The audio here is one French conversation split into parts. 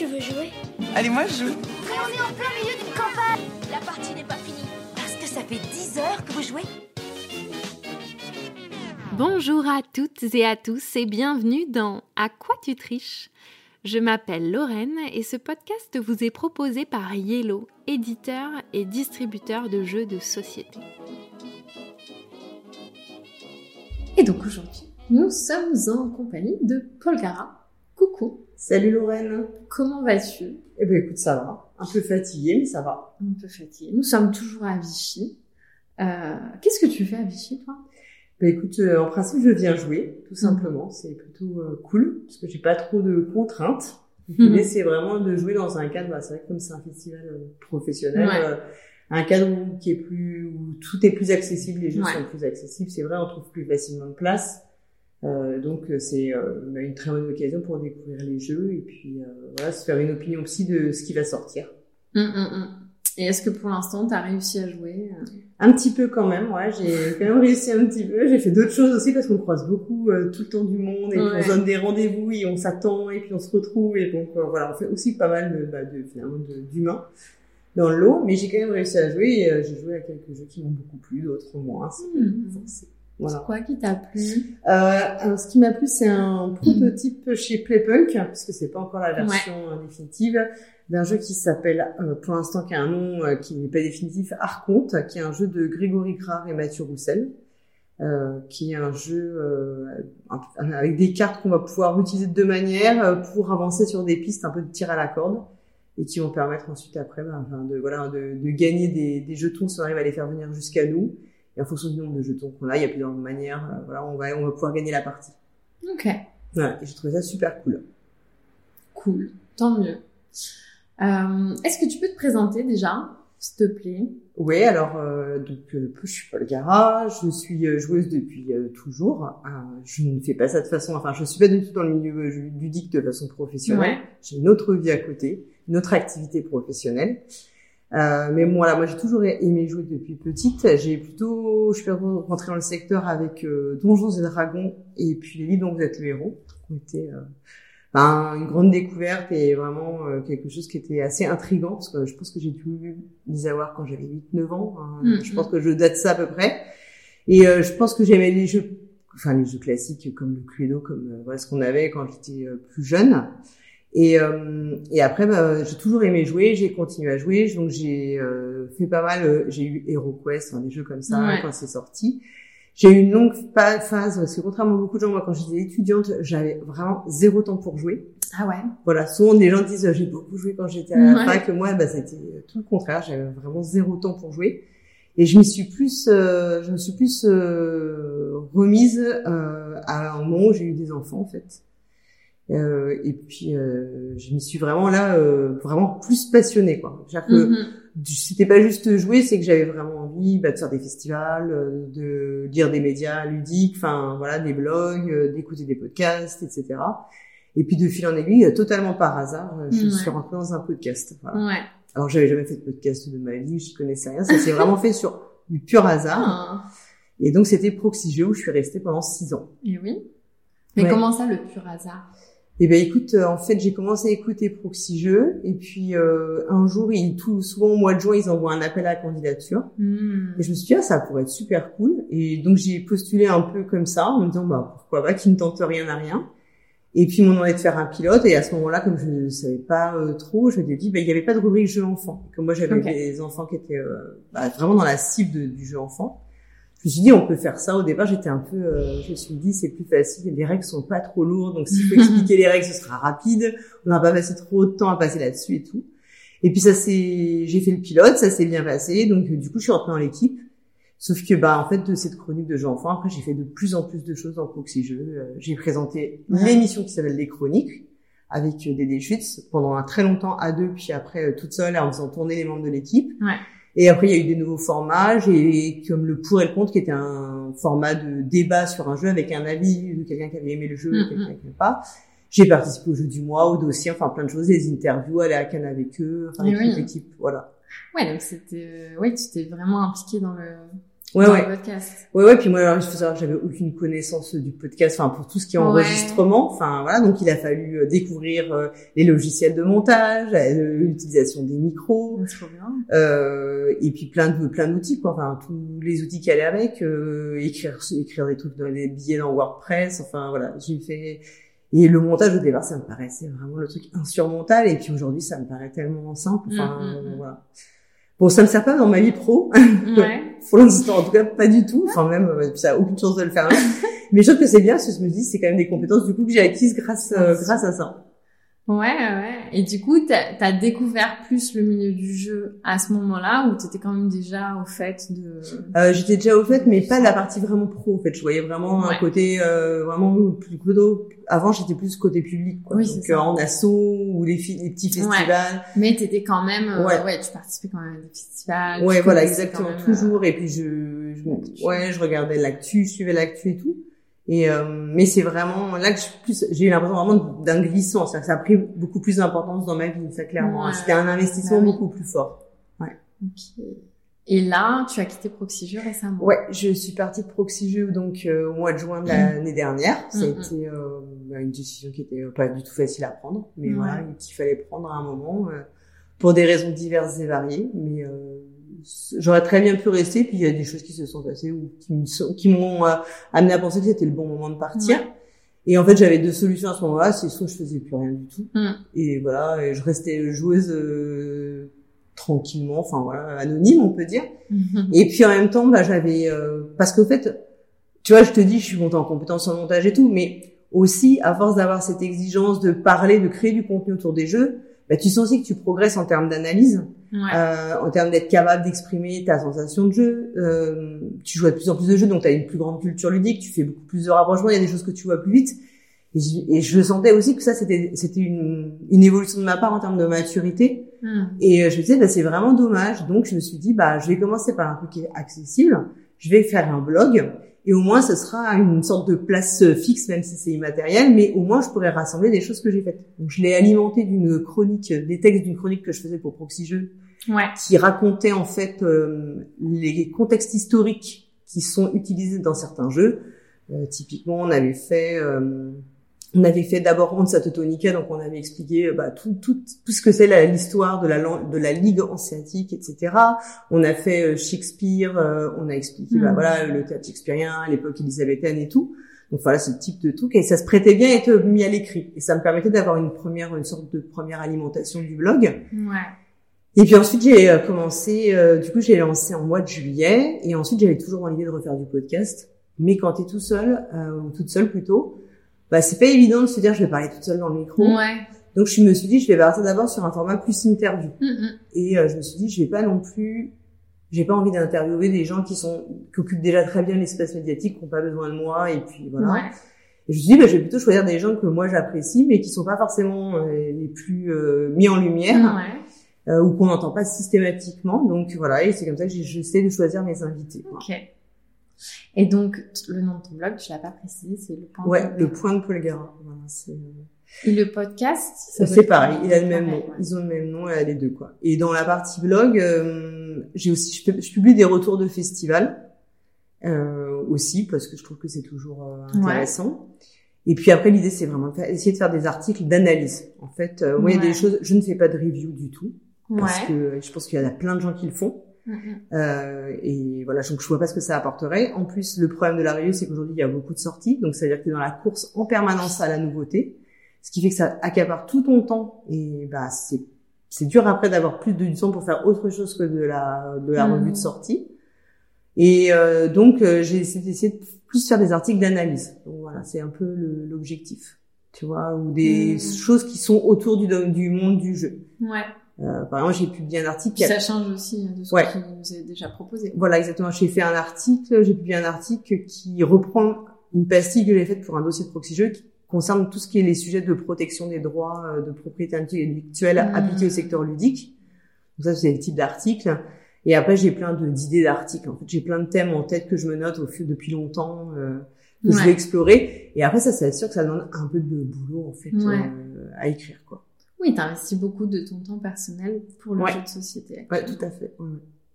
tu veux jouer Allez, moi je joue. Mais on est en plein milieu d'une campagne La partie n'est pas finie. Parce que ça fait 10 heures que vous jouez Bonjour à toutes et à tous et bienvenue dans À quoi tu triches? Je m'appelle Lorraine et ce podcast vous est proposé par Yellow, éditeur et distributeur de jeux de société. Et donc aujourd'hui, nous sommes en compagnie de Paul Gara. Salut Lorraine. comment vas-tu? Eh ben écoute, ça va. Un peu fatiguée, mais ça va. Un peu fatiguée. Nous sommes toujours à Vichy. Euh, Qu'est-ce que tu fais à Vichy, toi? Ben écoute, euh, en principe, je viens jouer, tout simplement. C'est plutôt euh, cool, parce que j'ai pas trop de contraintes. Mais c'est vraiment de jouer dans un cadre, bah, c'est vrai que comme c'est un festival euh, professionnel, Ouais. euh, un cadre où, qui est plus, où tout est plus accessible, les jeux Ouais. sont plus accessibles. C'est vrai, on trouve plus facilement de place. Euh, donc euh, c'est euh, une très bonne occasion pour découvrir les jeux et puis euh, voilà, se faire une opinion aussi de ce qui va sortir. Hum, hum, hum. Et est-ce que pour l'instant, tu as réussi à jouer Un petit peu quand même, ouais, j'ai quand même réussi un petit peu. J'ai fait d'autres choses aussi parce qu'on croise beaucoup tout le temps du monde et Ouais. on se donne des rendez-vous et on s'attend et puis on se retrouve et donc voilà, on fait aussi pas mal de, bah, de finalement d'humains dans le lot, mais j'ai quand même réussi à jouer et j'ai joué à quelques jeux qui m'ont beaucoup plu, d'autres moins. c'est C'est quoi qui t'a plu? Euh, alors, ce qui m'a plu, c'est un prototype chez Playpunk, puisque c'est pas encore la version euh, définitive, d'un jeu qui s'appelle, euh, pour l'instant, qui a un nom euh, qui n'est pas définitif, Arconte, qui est un jeu de Grégory Grard et Mathieu Roussel, euh, qui est un jeu euh, avec des cartes qu'on va pouvoir utiliser de deux manières pour avancer sur des pistes un peu de tir à la corde et qui vont permettre ensuite après ben, de voilà de, de gagner des, des jetons si on arrive à les faire venir jusqu'à nous et en fonction du nombre de jetons qu'on a il y a plusieurs manières euh, voilà on va on va pouvoir gagner la partie Ok, voilà et j'ai trouvé ça super cool cool, tant mieux. Euh, est-ce que tu peux te présenter déjà, s'il te plaît? Oui, alors euh, donc euh, je suis Paul Gara, je suis euh, joueuse depuis euh, toujours. Euh, je ne fais pas ça de façon, enfin je suis pas du tout dans le milieu ludique de façon professionnelle. Ouais. J'ai une autre vie à côté, une autre activité professionnelle. Euh, mais voilà, moi j'ai toujours aimé jouer depuis petite. J'ai plutôt, je suis rentrée dans le secteur avec euh, Donjons et Dragons et puis les livres dont vous êtes le héros, qui ont été euh, ben, une grande découverte et vraiment euh, quelque chose qui était assez intrigant parce que je pense que j'ai dû les avoir quand j'avais 8-9 ans. hein. Mhm. Je pense que je date ça à peu près. Et euh, je pense que j'aimais les jeux, enfin les jeux classiques comme le Cluedo, comme voilà ce qu'on avait quand j'étais plus jeune. Et, euh, et après, bah, j'ai toujours aimé jouer, j'ai continué à jouer, donc j'ai euh, fait pas mal, euh, j'ai eu HeroQuest, enfin, des jeux comme ça Ouais. quand c'est sorti. J'ai eu une longue phase, parce que contrairement à beaucoup de gens, moi quand j'étais étudiante, j'avais vraiment zéro temps pour jouer. Ah ouais Voilà, souvent les gens disent j'ai beaucoup joué quand j'étais à la Ouais. fac, moi bah, c'était tout le contraire, j'avais vraiment zéro temps pour jouer. Et je m'y suis plus, euh, je me suis plus euh, remise euh, à un moment où j'ai eu des enfants en fait. Euh, et puis euh, je m'y suis vraiment là, euh, vraiment plus passionnée quoi. C'est-à-dire que Mhm. c'était pas juste jouer, c'est que j'avais vraiment envie bah, de faire des festivals, euh, de lire des médias ludiques, enfin voilà, des blogs, euh, d'écouter des podcasts, etc. Et puis de fil en aiguille, euh, totalement par hasard, je Ouais. suis rentrée dans un podcast. Voilà. Ouais. Alors j'avais jamais fait de podcast de ma vie, je connaissais rien, ça s'est vraiment fait sur du pur hasard. Ah, Et donc c'était Proxy Jeux où je suis restée pendant six ans. et oui. Mais Ouais. comment ça, le pur hasard? Et ben écoute, euh, en fait, j'ai commencé à écouter Proxy Jeux et puis euh, un jour, ils, tout souvent au mois de juin, ils envoient un appel à candidature. Hmm. Et je me suis dit, ah, ça pourrait être super cool. Et donc, j'ai postulé un peu comme ça, en me disant, bah, pourquoi pas, qui ne tente rien à rien. Et puis, m'ont demandé de faire un pilote. Et à ce moment-là, comme je ne savais pas euh, trop, je m'étais dit, bah, il n'y avait pas de rubrique jeu enfant. Comme moi, j'avais des enfants qui étaient euh, bah, vraiment dans la cible de- du jeu enfant. Je me suis dit, on peut faire ça. Au départ, j'étais un peu, euh, je me suis dit, c'est plus facile. Les règles sont pas trop lourdes. Donc, s'il faut expliquer les règles, ce sera rapide. On n'a pas passé trop de temps à passer là-dessus et tout. Et puis ça c'est, j'ai fait le pilote, ça s'est bien passé, donc euh, du coup je suis rentrée dans l'équipe. Sauf que bah en fait de cette chronique de jeux enfants, après j'ai fait de plus en plus de choses dans Proxy Jeux. J'ai présenté l'émission qui s'appelle Les Chroniques avec euh, Dédé Schütz pendant un très longtemps à deux, puis après euh, toute seule en faisant tourner les membres de l'équipe. Ouais. Et après il y a eu des nouveaux formats, j'ai comme le pour et le contre qui était un format de débat sur un jeu avec un avis de quelqu'un qui avait aimé le jeu, Mhm. quelqu'un qui n'aimait pas. J'ai participé au jeu du mois, au dossier, enfin plein de choses, des interviews, aller à Cannes avec eux, enfin Et avec oui. toute l'équipe, voilà. Ouais, donc c'était, euh, ouais, tu t'es vraiment impliqué dans le, Ouais, dans ouais. le podcast. Ouais, ouais, puis moi, alors, il faut savoir que j'avais aucune connaissance du podcast, enfin, pour tout ce qui est enregistrement, enfin, voilà, donc il a fallu euh, découvrir euh, les logiciels de montage, euh, l'utilisation des micros, trop bien. euh, et puis plein de plein d'outils, quoi, enfin, tous les outils qui allaient avec, euh, écrire écrire des trucs dans des billets dans WordPress, enfin, voilà, j'ai fait... Et le montage, au départ, ça me paraissait vraiment le truc insurmontable, et puis aujourd'hui, ça me paraît tellement simple, enfin, Mm, mm, mm. voilà. Bon, ça me sert pas dans ma vie pro, Ouais. Pour l'instant, en tout cas, pas du tout. Enfin, même, euh, ça a aucune chance de le faire. Mais je trouve que c'est bien, parce que je me dis, c'est quand même des compétences, du coup, que j'ai acquises grâce, euh, grâce à ça. Ouais, ouais. Et du coup, t'as as découvert plus le milieu du jeu à ce moment-là, ou t'étais quand même déjà au fait de... Euh, j'étais déjà au fait, mais pas la partie vraiment pro, en fait. Je voyais vraiment Ouais. un côté, euh, vraiment plus plutôt, avant, j'étais plus côté public, quoi. Oui, Donc, ça. euh, en asso, ou les, les petits Ouais. festivals. Mais t'étais quand même... euh, Ouais. ouais. tu participais quand même à des festivals. Ouais, voilà, exactement, même, euh, toujours. Et puis, je, je- ouais, je regardais l'actu, je suivais l'actu et tout. Et euh, mais c'est vraiment là que j'ai eu l'impression vraiment d'un glissement, ça a pris beaucoup plus d'importance dans ma vie, ça clairement. Ouais. C'était un investissement Bah beaucoup plus fort. Ok. Et là, tu as quitté Proxygeux récemment? Ouais, je suis partie de Proxygeux donc euh, au mois de juin de l'année dernière. Ça a été euh, bah, une décision qui était pas du tout facile à prendre, mais Ouais. voilà, qu'il fallait prendre à un moment euh, pour des raisons diverses et variées. Mais euh, j'aurais très bien pu rester. Puis il y a des choses qui se sont passées ou qui m'ont euh, amené à penser que c'était le bon moment de partir. Ouais. Et en fait, j'avais deux solutions à ce moment-là. C'est soit je faisais plus rien du tout, Mm. et voilà, et je restais joueuse euh, tranquillement, enfin voilà, anonyme, on peut dire. Et puis en même temps, bah, j'avais euh, parce qu'au fait, tu vois, je te dis, je suis montée en compétence en montage et tout, mais aussi à force d'avoir cette exigence de parler, de créer du contenu autour des jeux, bah, tu sens aussi que tu progresses en termes d'analyse, Ouais. euh, en termes d'être capable d'exprimer ta sensation de jeu. Euh, tu joues à de plus en plus de jeux, donc tu as une plus grande culture ludique, tu fais beaucoup plus de rapprochements, il y a des choses que tu vois plus vite. Et je, et je sentais aussi que ça, c'était c'était une, une évolution de ma part en termes de maturité. Mm. Et euh, je me disais, bah, c'est vraiment dommage. Donc, je me suis dit, bah, je vais commencer par un truc qui est accessible. Je vais faire un blog. Et au moins, ce sera une sorte de place euh, fixe, même si c'est immatériel. Mais au moins, je pourrais rassembler des choses que j'ai faites. Donc, je l'ai alimenté d'une chronique, euh, des textes d'une chronique que je faisais pour Proxy Jeux, Ouais. qui racontait en fait euh, les contextes historiques qui sont utilisés dans certains jeux. Euh, typiquement, on avait fait... euh, on avait fait d'abord Once à Teutonica, donc on avait expliqué euh, bah, tout, tout, tout ce que c'est l'histoire de la, de la Ligue hanséatique, etc. On a fait euh, Shakespeare, euh, on a expliqué bah, Mhm. voilà le théâtre shakespearien, l'époque élisabéthaine et tout. Donc voilà, ce type de truc, et ça se prêtait bien à être mis à l'écrit. Et ça me permettait d'avoir une première, une sorte de première alimentation du blog. Ouais. Et puis ensuite, j'ai euh, commencé, euh, du coup, j'ai lancé en mois de juillet, et ensuite, j'avais toujours l'idée de refaire du podcast. Mais quand t'es tout seul, euh, ou toute seule plutôt, bah, c'est pas évident de se dire, je vais parler toute seule dans le micro. Ouais. Donc, je me suis dit, je vais partir d'abord sur un format plus interview. Mm, mm. Et euh, je me suis dit, je vais pas non plus, j'ai pas envie d'interviewer des gens qui sont, qui occupent déjà très bien l'espace médiatique, qui n'ont pas besoin de moi, et puis voilà. Ouais. Et je me suis dit, bah, je vais plutôt choisir des gens que moi j'apprécie, mais qui sont pas forcément euh, les plus euh, mis en lumière Ouais. euh, ou qu'on n'entend pas systématiquement. Donc voilà, et c'est comme ça que j'essaie de choisir mes invités. quoi. Et donc, le nom de ton blog, tu l'as pas précisé, c'est le point. Ouais, le point de Polgara. Voilà, c'est Et le podcast, ça c'est pareil, il a le même Pareil, nom. ouais. Ils ont le même nom, les deux quoi. Et dans la partie blog, euh, j'ai aussi, je, publie des retours de festivals euh, aussi parce que je trouve que c'est toujours euh, intéressant. Et puis après, l'idée c'est vraiment de faire- essayer de faire des articles d'analyse. En fait, euh, moi il y a des choses, je ne fais pas de review du tout parce que je pense qu'il y en a plein de gens qui le font. Euh, et voilà, donc je vois pas ce que ça apporterait. En plus, le problème de la review, c'est qu'aujourd'hui, il y a beaucoup de sorties. Donc, ça veut dire que tu es dans la course en permanence à la nouveauté. Ce qui fait que ça accapare tout ton temps. Et bah, c'est, c'est dur après d'avoir plus de du temps pour faire autre chose que de la, de la revue de sortie. Et euh, donc, euh, j'ai essayé de plus faire des articles d'analyse. Donc voilà, c'est un peu le- l'objectif. Tu vois, ou des Mhm. choses qui sont autour du, du monde du jeu. Ouais. Euh, par exemple, j'ai publié un article Puis qui a ça change aussi de ce Ouais. que tu nous as déjà proposé. Voilà, exactement. J'ai fait un article, j'ai publié un article qui reprend une pastille que j'ai faite pour un dossier de proxy jeu qui concerne tout ce qui est les sujets de protection des droits euh, de propriété intellectuelle Mmh. appliqués au secteur ludique. Donc ça, c'est le type d'article. Et après, j'ai plein d'idées d'articles. En fait, j'ai plein de thèmes en tête que je me note au fil depuis longtemps, euh, que je Ouais. vais explorer. Et après, ça, c'est sûr que ça demande un peu de boulot, en fait, Ouais. euh, à écrire, quoi. Oui, t'as investi beaucoup de ton temps personnel pour le Ouais. jeu de société. Actuellement. tout à fait. Ouais.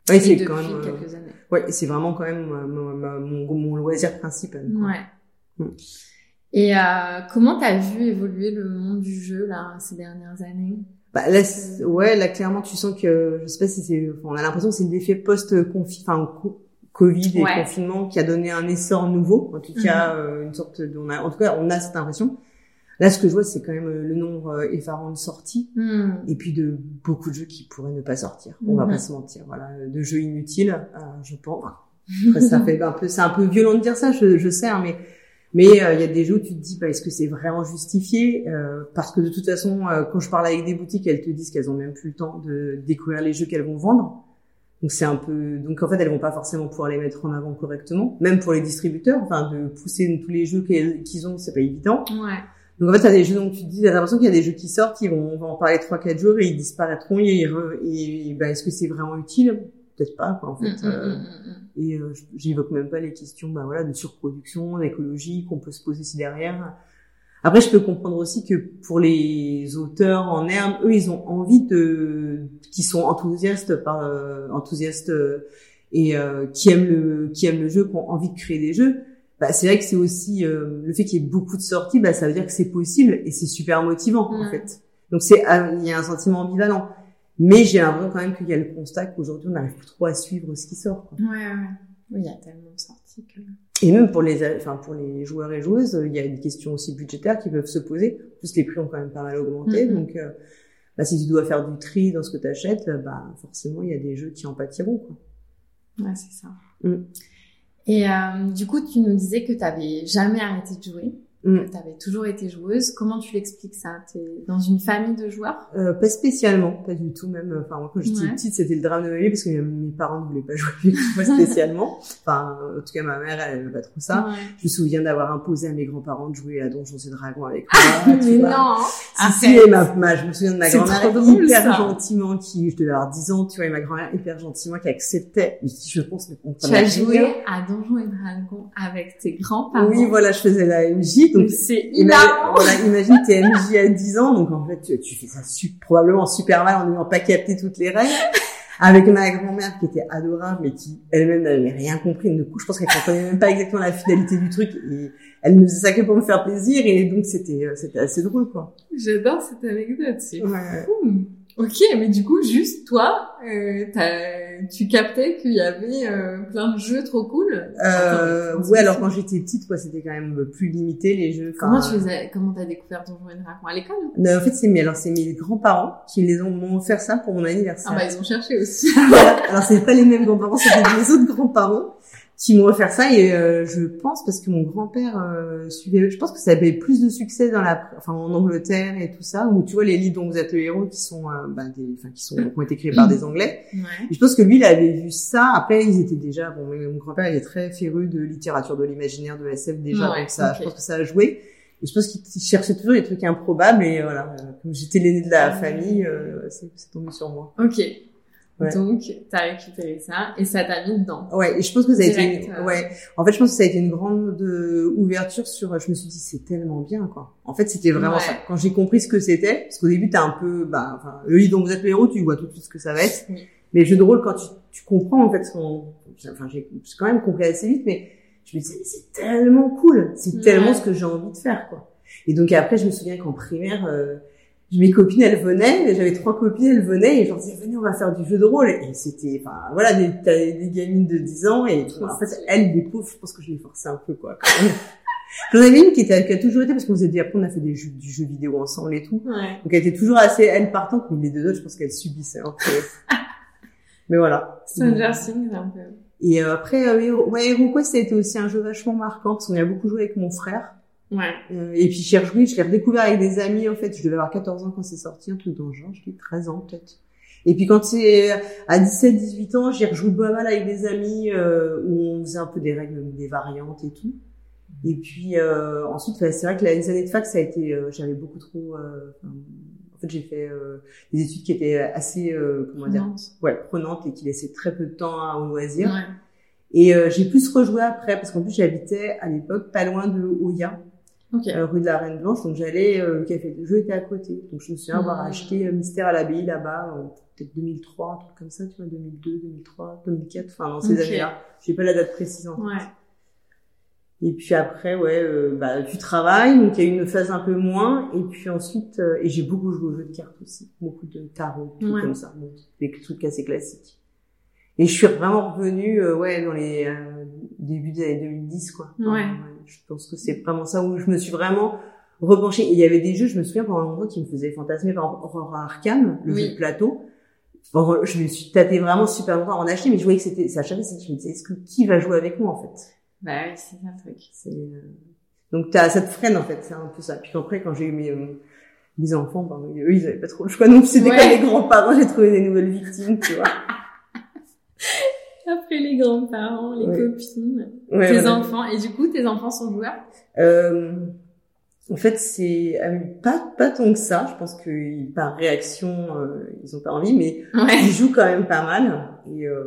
Ouais, c'est quand même. euh, quelques années. Ouais, c'est vraiment quand même euh, mon, mon, mon- mon loisir principal. quoi. Ouais. Mm. Et euh, comment t'as vu évoluer le monde du jeu là ces dernières années? Bah là, ouais, là clairement, tu sens que je sais pas si c'est, on a l'impression que c'est l'effet post-confi, enfin co- Covid et Ouais. confinement qui a donné un essor nouveau. En tout cas, euh, une sorte de, on a, en tout cas, on a cette impression. Là, ce que je vois, c'est quand même euh, le nombre euh, effarant de sorties Hmm. et puis de beaucoup de jeux qui pourraient ne pas sortir. On va Mhm. pas se mentir, voilà, de jeux inutiles, euh, je pense. Après, ça fait un peu, c'est un peu violent de dire ça, je, je sais, hein, mais mais euh, il y a des jeux où tu te dis, bah, est-ce que c'est vraiment justifié Euh, Parce que de toute façon, euh, quand je parle avec des boutiques, elles te disent qu'elles ont même plus le temps de découvrir les jeux qu'elles vont vendre. Donc c'est un peu, donc en fait, elles vont pas forcément pouvoir les mettre en avant correctement, même pour les distributeurs. Enfin, de pousser tous les jeux qu'ils ont, c'est pas évident. Ouais. Donc en fait, t'as des jeux dont tu te dis, t'as l'impression qu'il y a des jeux qui sortent, ils vont, on va en parler trois quatre jours et ils disparaîtront et, ils re- et, ben, est-ce que c'est vraiment utile? Peut-être pas, quoi, en fait. Hmm, hmm, Euh, hmm. et euh, j'évoque même pas les questions, bah voilà, de surproduction, d'écologie qu'on peut se poser si derrière. Après, je peux comprendre aussi que pour les auteurs en herbe, eux, ils ont envie de, qui sont enthousiastes par euh, enthousiastes euh, et euh, qui aiment le, qui aiment le jeu, qui ont envie de créer des jeux. Bah, c'est vrai que c'est aussi euh, le fait qu'il y ait beaucoup de sorties, bah, ça veut dire que c'est possible et c'est super motivant en fait. Donc c'est, ah, il y a un sentiment ambivalent. Mais j'ai l'impression quand même qu'il y a le constat qu'aujourd'hui on n'arrive plus trop à suivre ce qui sort. quoi. Ouais, ouais. Oui, il y a tellement de sorties que. Et même pour les, enfin pour les joueurs et joueuses, il y a des questions aussi budgétaires qui peuvent se poser. En plus, les prix ont quand même pas mal augmenté, donc euh, bah, si tu dois faire du tri dans ce que tu achètes, bah forcément il y a des jeux qui en pâtiront. Quoi. Ouais, c'est ça. Mm. Et euh, du coup, tu nous disais que t'avais jamais arrêté de jouer, Mm. que t'avais toujours été joueuse. Comment tu l'expliques ça? T'es dans une famille de joueurs? Euh, pas spécialement, pas du tout même. Enfin moi quand j'étais Ouais. petite, c'était le drame de ma vie parce que mes parents ne voulaient pas jouer avec moi spécialement. Enfin en tout cas ma mère elle aimait pas trop ça. Ouais. Je me souviens d'avoir imposé à mes grands-parents de jouer à Donjons et Dragons avec moi. tu Mais vois. non Si, si, et ma, ma, je me souviens de ma grand-mère drôle, hyper ça. gentiment qui, je devais avoir 10 ans, tu vois, et ma grand-mère hyper gentiment qui acceptait, mais qui, je pense, ne Tu comprenait as rien. joué à Donjons et Dragons avec tes grands-parents. Oui, voilà, je faisais la MJ, donc, c'est hilarant voilà, imagine, t'es MJ à 10 ans, donc en fait, tu, tu fais ça su- probablement super mal en n'ayant pas capté toutes les règles. Avec ma grand-mère qui était adorable, mais qui elle-même n'avait rien compris. Du coup, je pense qu'elle comprenait même pas exactement la finalité du truc. Et elle ne faisait ça que pour me faire plaisir. Et donc, c'était, euh, c'était assez drôle, quoi. J'adore cette anecdote, c'est Ouais. fou. Ok, mais du coup, juste toi, euh, t'as- tu captais qu'il y avait euh, plein de jeux trop cool? Euh, ouais, alors quand j'étais petite, quoi, c'était quand même plus limité les jeux. Comment tu les as, comment t'as découvert Donjons et Dragons? À l'école? Non, en fait, c'est mes, alors c'est mes grands-parents qui les ont m'ont offert ça pour mon anniversaire. Ah bah ils ont cherché aussi. Voilà. Alors c'est pas les mêmes grands-parents, c'était mes autres grands-parents qui m'ont offert ça et euh, je pense parce que mon grand-père euh, suivait, je pense que ça avait plus de succès dans la, enfin en Angleterre et tout ça, où tu vois les livres dont vous êtes le héros qui sont, euh, bah, des, enfin qui sont, qui ont été créés par des Anglais. Ouais. Et je pense que lui, il avait vu ça. Après, ils étaient déjà, bon, mon grand-père, il est très féru de littérature de l'imaginaire, de SF déjà, Ouais, donc ça, je pense que ça a joué. Et je pense qu'il il cherchait toujours des trucs improbables et voilà, euh, comme j'étais l'aîné de la famille, euh, c'est tombé sur moi. Ok. Ouais. Donc t'as récupéré ça et ça t'a mis dedans. Ouais, et je pense que ça a Direct, été, euh. ouais. En fait, je pense que ça a été une grande de, ouverture sur. Je me suis dit, c'est tellement bien, quoi. En fait, c'était vraiment Ouais. ça. Quand j'ai compris ce que c'était, parce qu'au début, t'as un peu, bah, enfin, le livre dont vous êtes le héros, tu vois tout de suite ce que ça va être. Oui. Mais le jeu de rôle, quand tu, tu comprends en fait, son, enfin, j'ai quand même compris assez vite, mais je me disais, c'est tellement cool, c'est Ouais. tellement ce que j'ai envie de faire, quoi. Et donc après, je me souviens qu'en primaire. Euh, mes copines, elles venaient, j'avais trois copines, elles venaient, et je leur disais, venez, on va faire du jeu de rôle. Et c'était, enfin, voilà, des, t'as des gamines de 10 ans, et Trop en fait, elles, les pauvres, je pense que je les forçais un peu, quoi. J'en avais une qui, était, qui a toujours été, parce qu'on s'est dit, après, on a fait des jeux, du jeu vidéo ensemble et tout. Ouais. Donc, elle était toujours assez, elle, partante, mais les deux autres, je pense qu'elles subissaient un peu. mais voilà. Stranger Things un peu. Et euh, après, euh, Hero- ouais, HeroQuest, ça a été aussi un jeu vachement marquant, parce qu'on y a beaucoup joué avec mon frère. Ouais. Euh, et puis j'ai rejoué, je l'ai redécouvert avec des amis en fait. Je devais avoir 14 ans quand c'est sorti, un truc dans le genre, je dis 13 ans peut-être. Et puis quand c'est à 17-18 ans, j'ai rejoué pas mal avec des amis euh, où on faisait un peu des règles, des variantes et tout. Et puis euh, ensuite, c'est vrai que les années de fac, ça a été, euh, j'avais beaucoup trop. euh, en fait, j'ai fait euh, des études qui étaient assez, euh, comment dire, Prenante. ouais, prenantes et qui laissaient très peu de temps à- au loisir. Ouais. Et euh, j'ai plus rejoué après parce qu'en plus j'habitais à l'époque pas loin de Oya. Euh, rue de la Reine Blanche. Donc j'allais, euh, le café de jeu était à côté. Donc je me souviens avoir Mhm. acheté euh, Mystère à l'abbaye là-bas, euh, peut-être 2003, un truc comme ça, tu vois, 2002, 2003, 2004, enfin dans ces années-là. J'ai pas la date précise en fait. Ouais. Et puis après, ouais, euh, bah, du travail, donc il y a eu une phase un peu moins. Et puis ensuite, euh, et j'ai beaucoup joué aux jeux de cartes aussi, beaucoup de tarot, tout Ouais. comme ça, bon, des trucs assez classiques. Et je suis vraiment revenue, euh, ouais, dans les euh, débuts des années 2010, quoi. Ouais. Je pense que c'est vraiment ça où je me suis vraiment repenchée. Et il y avait des jeux, je me souviens pendant un moment qui me faisaient fantasmer, par exemple, Aurora Arkham, le Oui. jeu de plateau. Bon, je me suis tâté vraiment super longtemps en acheter, mais je voyais que c'était, ça chaque fois, je me disais, est-ce que qui va jouer avec moi, en fait? Bah oui, c'est le truc. C'est euh, donc t'as ça te freine en fait, c'est un peu ça. Puis après quand j'ai eu mes euh, mes enfants, ben, eux ils avaient pas trop le choix non plus. C'était Ouais. comme les grands-parents, j'ai trouvé des nouvelles victimes, tu vois. Après les grands-parents, les Ouais. copines, Ouais, tes voilà. enfants. Et du coup, tes enfants sont joueurs? Euh, en fait c'est euh, pas pas tant que ça. Je pense que par réaction euh, ils ont pas envie, mais Ouais. ils jouent quand même pas mal. Et euh,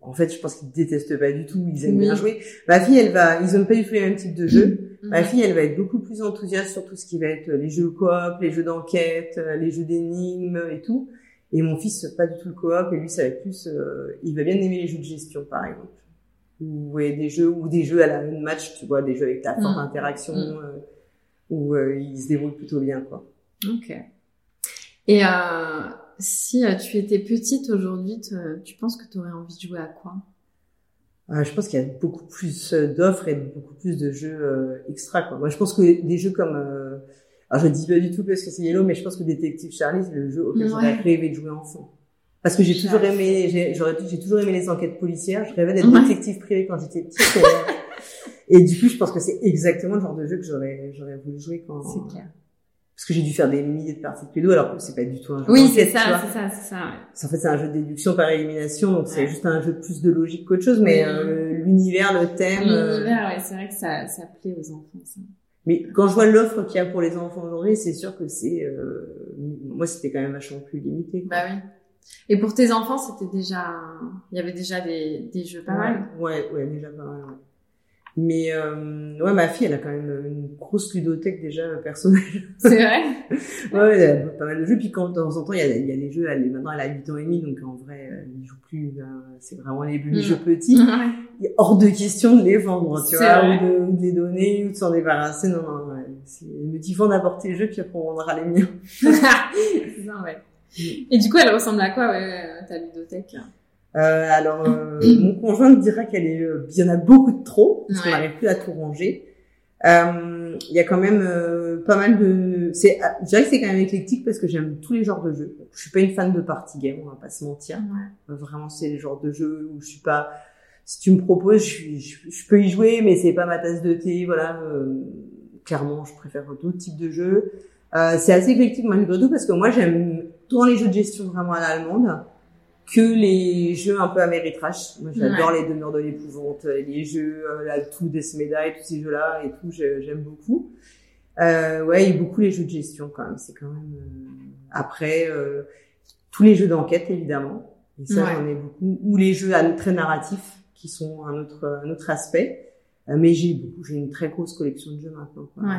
en fait je pense qu'ils détestent pas du tout. Ils aiment Oui. bien jouer. Ma fille elle va, ils aiment pas du tout les mêmes types de jeux. Ma Mhm. fille, elle va être beaucoup plus enthousiaste sur tout ce qui va être les jeux coop, les jeux d'enquête, euh, les jeux d'énigmes et tout. Et mon fils, pas du tout le coop, et lui, ça va être plus, euh, il va bien aimer les jeux de gestion, par exemple. Ou ouais, des jeux, ou des jeux à la match, tu vois, des jeux avec ta forte Mm. interaction, Mm. euh, où euh, il se débrouille plutôt bien, quoi. Ok. Et euh, si euh, tu étais petite aujourd'hui, tu penses que tu aurais envie de jouer à quoi? Euh, je pense qu'il y a beaucoup plus d'offres et beaucoup plus de jeux euh, extra, quoi. Moi, je pense que des jeux comme, euh, alors je dis pas du tout parce que c'est Yellow, mais je pense que Détective Charlie, c'est le jeu auquel Ouais. j'aurais rêvé de jouer enfant. Parce que j'ai toujours aimé, j'ai, toujours aimé les enquêtes policières. Je rêvais d'être Ouais. détective privé quand j'étais petite. Et, et du coup, je pense que c'est exactement le genre de jeu que j'aurais, j'aurais voulu jouer quand. C'est clair. Parce que j'ai dû faire des milliers de parties de pédo, alors que c'est pas du tout un jeu. Oui, c'est ça, c'est ça, c'est ça. ouais. En fait, c'est un jeu de déduction par élimination, donc c'est juste un jeu plus de logique qu'autre chose, mais Oui. euh, l'univers, le thème. euh, L'univers, ouais, c'est vrai que ça, ça plaît aux enfants. Ça. Mais quand je vois l'offre qu'il y a pour les enfants aujourd'hui, c'est sûr que c'est, euh, moi, c'était quand même vachement plus limité. quoi. Bah oui. Et pour tes enfants, c'était déjà, il y avait déjà des, des jeux pas mal. Ouais, ouais, déjà pas mal. Ouais. Mais euh, ouais, ma fille, elle a quand même une grosse ludothèque déjà euh, personnelle. C'est vrai. ouais, elle a pas mal de jeux. Puis quand de temps en temps, il y a, il y a des jeux. Elle, est- maintenant, elle a 8 ans et demi, donc en vrai, elle ne joue plus. euh, c'est vraiment les, les Mm. jeux petits. Il est hors de question de les vendre, tu vois, ou de, ou de les donner, ou de s'en débarrasser. Non, non, ouais. Me dit, faut en apporter les jeux, puis après on vendra les miens. c'est ça, ouais. Et du coup, elle ressemble à quoi, ouais, ta ludothèque? Euh, alors, euh, mon conjoint me dira qu'elle est, euh, il y en a beaucoup de trop, parce qu'on Ouais. n'arrive plus à tout ranger. Euh, Il y a quand même euh, pas mal de, c'est, ah, je dirais que c'est quand même éclectique parce que j'aime tous les genres de jeux. Je suis pas une fan de party game, on va pas se mentir. Ouais. Vraiment, c'est les genres de jeux où je suis pas. Si tu me proposes, je, je, je peux y jouer, mais c'est pas ma tasse de thé. Voilà. euh, clairement, je préfère d'autres types de jeux. Euh, c'est assez éclectique malgré tout parce que moi, j'aime tant les jeux de gestion vraiment à l'allemande que les jeux un peu améritrash. Moi, j'adore les demeures de l'épouvante, les jeux, euh, là, tout Desmeda et tous ces jeux-là et tout, j'aime beaucoup. Euh, ouais, et beaucoup les jeux de gestion quand même. C'est quand même. euh, Après, euh, tous les jeux d'enquête évidemment. Et ça, Ouais. j'en ai beaucoup. Ou les jeux très narratifs qui sont un autre, un autre aspect. Euh, mais j'ai beaucoup, j'ai une très grosse collection de jeux maintenant. Quoi. Ouais.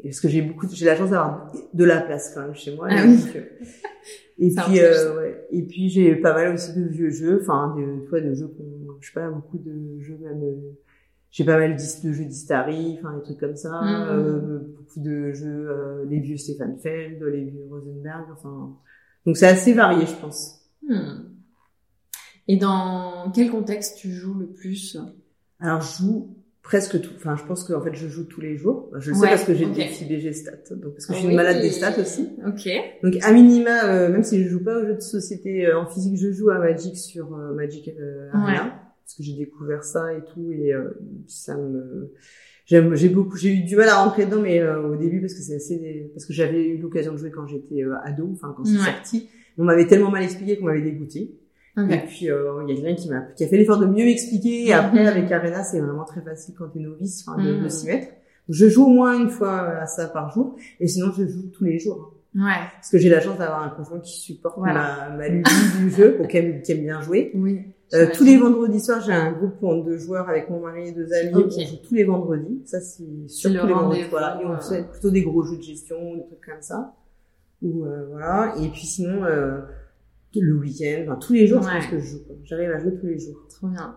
Et Parce que j'ai beaucoup, j'ai la chance d'avoir de la place quand même chez moi. Ah et oui. donc, euh, et puis, euh, ouais. Et puis j'ai pas mal aussi de vieux jeux, enfin, de, tu vois, de jeux qu'on, je sais pas, beaucoup de jeux même. euh, j'ai pas mal d'his- de jeux d'Istari, enfin des trucs comme ça. Mhm. Euh, beaucoup de jeux, euh, les vieux Stefan Feld, les vieux Rosenberg, enfin. Donc c'est assez varié, je pense. Hmm. Et dans quel contexte tu joues le plus? Alors je joue presque tout. Enfin, je pense que en fait je joue tous les jours. Je le sais Ouais, parce que j'ai ok. le défi BG Stats, donc parce que je suis Oui. une malade des stats aussi. Ok. Donc à minima, euh, même si je joue pas aux jeux de société euh, en physique, je joue à Magic sur euh, Magic Arena Ouais. parce que j'ai découvert ça et tout et ça me j'aime j'ai beaucoup j'ai eu du mal à rentrer dedans mais au début parce que c'est assez parce que j'avais eu l'occasion de jouer quand j'étais ado enfin quand c'est Ouais. sorti on m'avait tellement mal expliqué qu'on m'avait dégoûté Et puis euh, il y a quelqu'un qui m'a qui a fait l'effort de mieux m'expliquer et après Mhm. avec Arena c'est vraiment très facile quand t'es novice enfin de, de Mhm. s'y mettre je joue au moins une fois à ça par jour et sinon je joue tous les jours. Ouais. Parce que j'ai la chance d'avoir un conjoint qui supporte Voilà. ma, ma lubie du jeu, ou qui aime, bien jouer. Oui. Euh, tous les vendredis soirs, j'ai un groupe de joueurs avec mon mari et deux amis. Ok. On joue tous les vendredis. Ça, c'est sur le tous les vendredis. Voilà. Et on euh. fait plutôt des gros jeux de gestion, des trucs comme ça. Ou euh, voilà. Et puis sinon, euh, le week-end, enfin, tous les jours, Ouais. je pense que je joue. J'arrive à jouer tous les jours. Trop bien.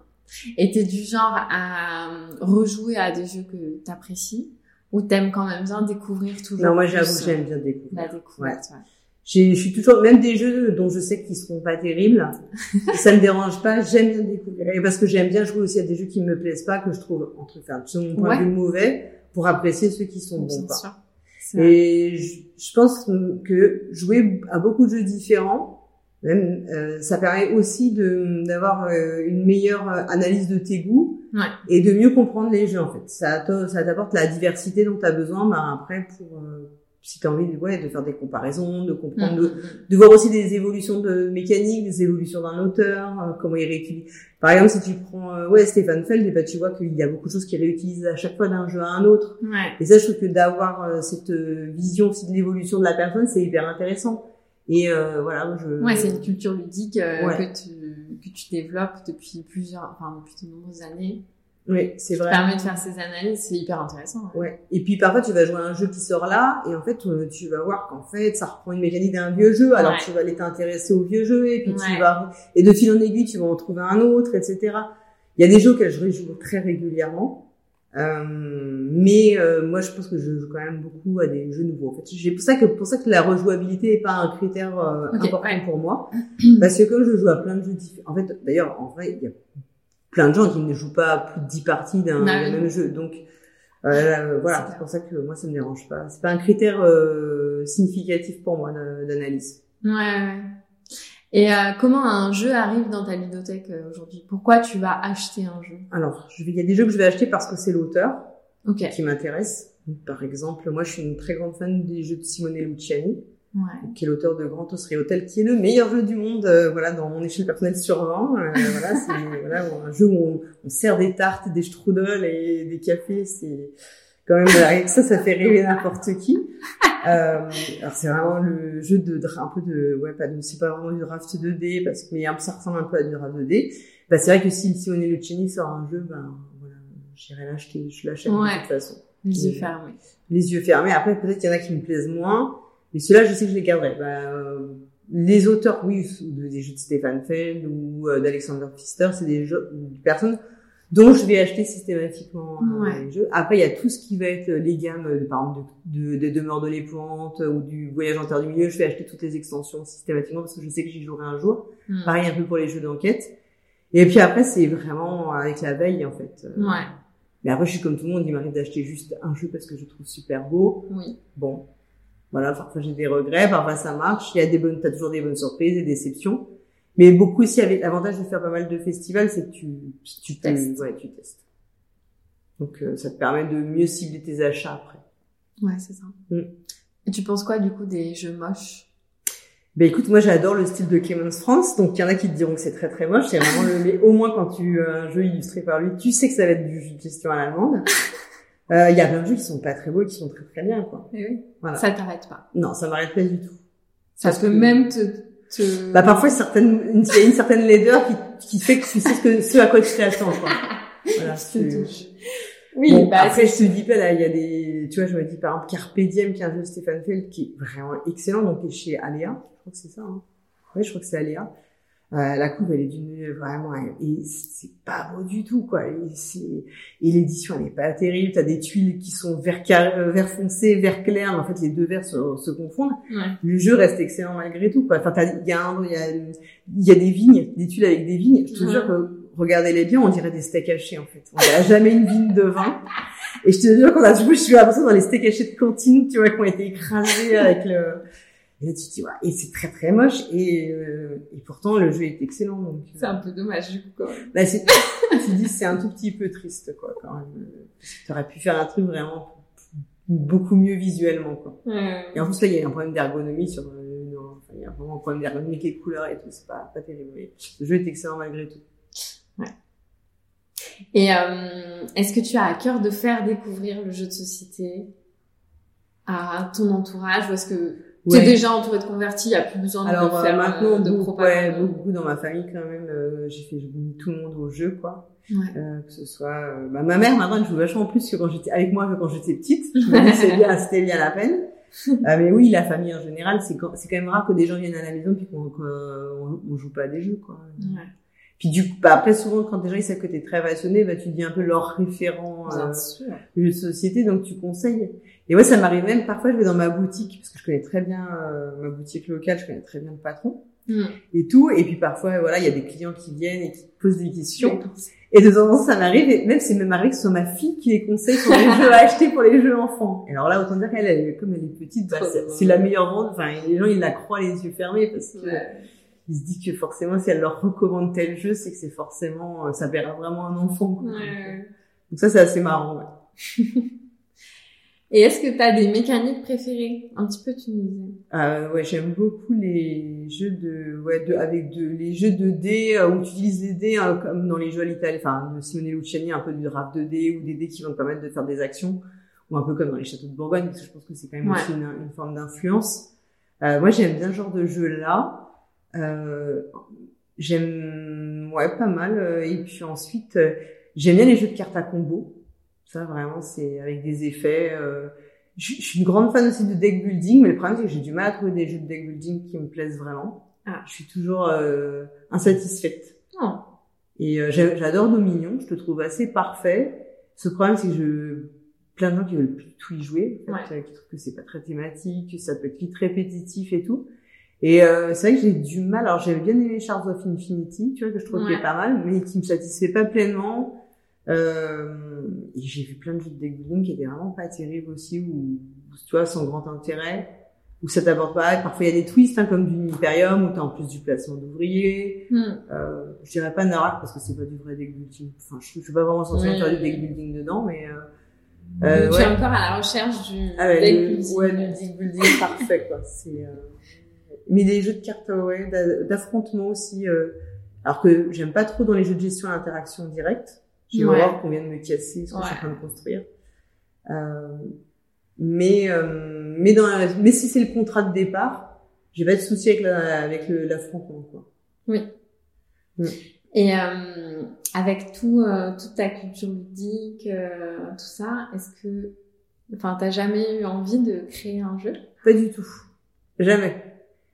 Et t'es du genre à euh, rejouer à des jeux que t'apprécies ou t'aimes quand même bien découvrir toujours Non, moi, j'avoue que euh, j'aime bien découvrir. la découverte. ouais. J'ai- Je suis toujours, même des jeux dont je sais qu'ils seront pas terribles, ça me dérange pas, j'aime bien découvrir. Et parce que j'aime bien jouer aussi à des jeux qui me plaisent pas, que je trouve, entre, enfin, selon mon point Ouais. de vue, mauvais, pour apprécier ceux qui sont bons. Vrai. Et je, je pense que jouer à beaucoup de jeux différents, même, euh, ça permet aussi de d'avoir euh, une meilleure euh, analyse de tes goûts Ouais. et de mieux comprendre les jeux en fait. Ça t'a- ça t'apporte la diversité dont tu as besoin ben, après pour euh, si tu as envie de, ouais, de faire des comparaisons, de comprendre, de, de voir aussi des évolutions de mécanique, des évolutions d'un auteur, euh, comment il réutilise. Par exemple, si tu prends euh, ouais Stéphane Feld, et ben, tu vois qu'il y a beaucoup de choses qu'il réutilise à chaque fois d'un jeu à un autre. Ouais. Et ça, je trouve que d'avoir euh, cette vision aussi de l'évolution de la personne, c'est hyper intéressant. Et euh, voilà, je... Ouais, c'est une culture ludique euh, Ouais. que tu que tu développes depuis plusieurs, enfin depuis de nombreuses années. Oui, c'est Ça vrai. permet de faire ces analyses, c'est hyper intéressant. Ouais. Et puis parfois tu vas jouer à un jeu qui sort là et en fait euh, tu vas voir qu'en fait ça reprend une mécanique d'un vieux jeu alors Ouais. tu vas aller t'intéresser au vieux jeu et puis tu vas et de fil en aiguille tu vas en trouver un autre etc. Il y a des jeux auxquels je joue très régulièrement euh, mais euh, moi je pense que je joue quand même beaucoup à des jeux nouveaux. En fait, j'ai pour ça que pour ça que la rejouabilité est pas un critère euh, important ouais. pour moi parce que comme je joue à plein de jeux différents. En fait d'ailleurs en vrai il y a plein de gens qui ne jouent pas plus de 10 parties d'un même jeu donc euh, voilà, C'est c'est pour ça que moi ça me dérange pas. C'est pas un critère euh, significatif pour moi d'a- d'analyse. Ouais, ouais. Et euh, comment un jeu arrive dans ta ludothèque euh, aujourd'hui? Pourquoi tu vas acheter un jeu? Alors, je vais- il y a des jeux que je vais acheter parce que c'est l'auteur Ok. qui m'intéresse. Par exemple, moi je suis une très grande fan des jeux de Simone Luciani, Ouais. qui est l'auteur de Grand Osserie Hotel, qui est le meilleur jeu du monde, euh, voilà, dans mon échelle personnelle sur 20. Euh, voilà, c'est voilà, un jeu où on, on sert des tartes, des strudels et des cafés. C'est quand même que ça, ça fait rêver n'importe qui. Euh, alors c'est vraiment le jeu de un peu de ouais pas de c'est pas vraiment du draft 2D parce que mais ça ressemble un peu à du draft 2D. Bah c'est vrai que si Simone Luciani sort un jeu, ben voilà, j'irai l'acheter, je l'achète Ouais. de toute façon Les yeux Et- fermés. les yeux fermés. Après, peut-être qu'il y en a qui me plaisent moins, mais ceux-là, je sais que je les garderai. Bah, euh, les auteurs, oui, de- des jeux de Stéphane Feld ou euh, d'Alexander Pfister, c'est des jeux, des personnes dont je vais acheter systématiquement euh, Ouais. les jeux. Après, il y a tout ce qui va être les gammes, euh, par exemple, de, de, des demeures de l'épouvante ou du voyage en terre du milieu. Je vais acheter toutes les extensions systématiquement parce que je sais que j'y jouerai un jour. Hmm. Pareil un peu pour les jeux d'enquête. Et puis après, c'est vraiment avec la veille, en fait. Euh, Ouais. Mais après, je suis comme tout le monde, il m'arrive d'acheter juste un jeu parce que je le trouve super beau. Oui. Bon, voilà, parfois j'ai des regrets, parfois ça marche. Il y a des bonnes, t'as toujours des bonnes surprises, des déceptions. Mais beaucoup aussi avec l'avantage de faire pas mal de festivals, c'est que tu, tu te- Testes. ouais, tu testes. Donc euh, ça te permet de mieux cibler tes achats après. Ouais, c'est ça. Mm. Et tu penses quoi du coup des jeux moches? Ben écoute, moi j'adore le style de Clemens France, donc il y en a qui te diront que c'est très très moche, c'est vraiment le, mais au moins quand tu as un jeu illustré par lui, tu sais que ça va être du jeu de gestion à l'allemande. Euh, Il y a plein de jeux qui sont pas très beaux et qui sont très très bien, quoi. Eh oui. Voilà. Ça t'arrête pas. Non, ça m'arrête pas du tout. Ça Parce peut que- même te, te... Bah parfois certaines, une- il y a une certaine laideur qui, qui fait que tu sais ce, que, ce à quoi tu t'attends quoi. Voilà, Je te touche. Oui, Bon, bah après je te dis pas là, il y a des, tu vois, je me dis par exemple Carpe Diem qui est un jeu de Stéphane Feld qui est vraiment excellent, donc qui est chez Aléa, je crois que c'est ça. Hein. Oui, je crois que c'est Aléa. Euh, la couve elle est d'une vraiment et c'est pas beau du tout quoi. Et, et l'édition elle est pas terrible. T'as des tuiles qui sont vert, car- euh, vert foncé, vert clair, mais en fait les deux verts se, se confondent Ouais. le jeu reste excellent malgré tout quoi. Enfin t'as- il y a un- il y a y a des vignes, des tuiles avec des vignes. Je te Ouais. jure que regardez-les bien, on dirait des steaks hachés en fait. On dirait jamais une vigne de vin. Et je te jure qu'on a je suis l'impression dans les steaks hachés de cantine, tu vois, qui ont été écrasés avec le et là tu te dis ouais, et c'est très très moche et euh, et pourtant le jeu est excellent donc euh, C'est un peu dommage du coup quand même. bah, c'est tu te dis c'est un tout petit peu triste quoi quand même. Tu aurais pu faire un truc vraiment beaucoup mieux visuellement quoi. Et en plus, là, il y a un problème d'ergonomie sur euh, non, enfin, il y a vraiment un problème d'ergonomie avec les couleurs et tout. C'est pas, pas terrible. Mais le jeu est excellent malgré tout. Et euh, est-ce que tu as à cœur de faire découvrir le jeu de société à ton entourage ou est-ce que Ouais. T'es déjà entouré de convertis, il n'y a plus besoin Alors, de faire maintenant, de beaucoup, ouais, beaucoup, dans ma famille quand même. euh, j'ai fait, mis tout le monde au jeu, quoi. Ouais. Euh, que ce soit, euh, bah, ma mère maintenant elle joue vachement plus que quand j'étais avec moi que quand j'étais petite. Je me dis c'est bien, c'était bien la peine. Euh, mais oui, la famille en général, c'est quand, c'est quand même rare que des gens viennent à la maison puis qu'on, qu'on on, on joue pas à des jeux, quoi. Ouais. Puis du coup, bah, après souvent quand des gens ils savent que t'es très passionné, bah tu dis un peu leur référent euh, de société, donc tu conseilles. Et ouais, ça m'arrive même parfois je vais dans ma boutique parce que je connais très bien euh, ma boutique locale, je connais très bien le patron Mm. et tout. Et puis parfois voilà, il y a des clients qui viennent et qui posent des questions. Et de temps en temps, ça m'arrive, et même c'est même arrivé que ce soit ma fille qui les conseille sur les jeux à acheter pour les jeux enfants. Et alors là, autant dire qu'elle, elle, comme elle est petite, bah, c'est, la meilleure vente. Enfin, les gens, ils la croient les yeux fermés parce que Ouais. ils se disent que forcément, si elle leur recommande tel jeu, c'est que c'est forcément, euh, ça verra vraiment un enfant. quoi. Ouais. Donc ça, c'est assez marrant. Ouais. Et est-ce que tu as des mécaniques préférées? Un petit peu, tu nous disais. Euh, ouais, j'aime beaucoup les jeux de, ouais, de, avec de, les jeux de dés euh, où tu utilises les dés hein, comme dans les jeux à l'Italie, enfin de Simone Luciani, un peu du draft de dés ou des dés qui vont te permettre de faire des actions, ou un peu comme dans les châteaux de Bourgogne, parce que je pense que c'est quand même Ouais. aussi une, une forme d'influence. Euh, moi, j'aime bien ce genre de jeu-là. Euh, j'aime, ouais, pas mal. euh, Et puis ensuite, euh, j'aime bien les jeux de cartes à combo. Ça, vraiment, c'est avec des effets. euh, je, je suis une grande fan aussi de deck building, mais le problème, c'est que j'ai du mal à trouver des jeux de deck building qui me plaisent vraiment. Ah. Je suis toujours euh, insatisfaite. Non. Et euh, j'a- j'adore Dominion, je te trouve assez parfait. Ce problème, c'est que je plein de gens qui veulent plus tout y jouer, en fait, euh, qui trouvent que c'est pas très thématique, que ça peut être vite répétitif et tout. Et euh, c'est vrai que j'ai du mal. Alors j'avais bien aimé Shards of Infinity, tu vois que je trouve qu'il Ouais. est pas mal, mais qui me satisfait pas pleinement. Euh, et j'ai vu plein de jeux de deck building qui étaient vraiment pas terribles aussi, ou tu vois sans grand intérêt, où ça t'aborde pas. Parfois il y a des twists hein, comme du Imperium où t'as en plus du placement d'ouvriers. Hmm. Euh, je dirais pas Narak parce que c'est pas du vrai deck building. Enfin, je, je suis pas vraiment censée Oui. faire du deck building dedans, mais euh, euh, tu ouais. es encore à la recherche du Ah ouais, deck le- building. ouais, le deck building parfait quoi. C'est euh, mais des jeux de cartes ouais, d'a- d'affrontement aussi. euh, alors que j'aime pas trop dans les jeux de gestion à interaction directe. J'ai Ouais. horreur qu'on vienne me casser ce que je suis en train de construire. Euh, mais euh, mais dans la- mais si c'est le contrat de départ, j'ai pas de souci avec la, avec le- quoi. Et euh, avec tout, euh, toute ta culture ludique, euh, tout ça, est-ce que, enfin, t'as jamais eu envie de créer un jeu? Pas du tout. Jamais.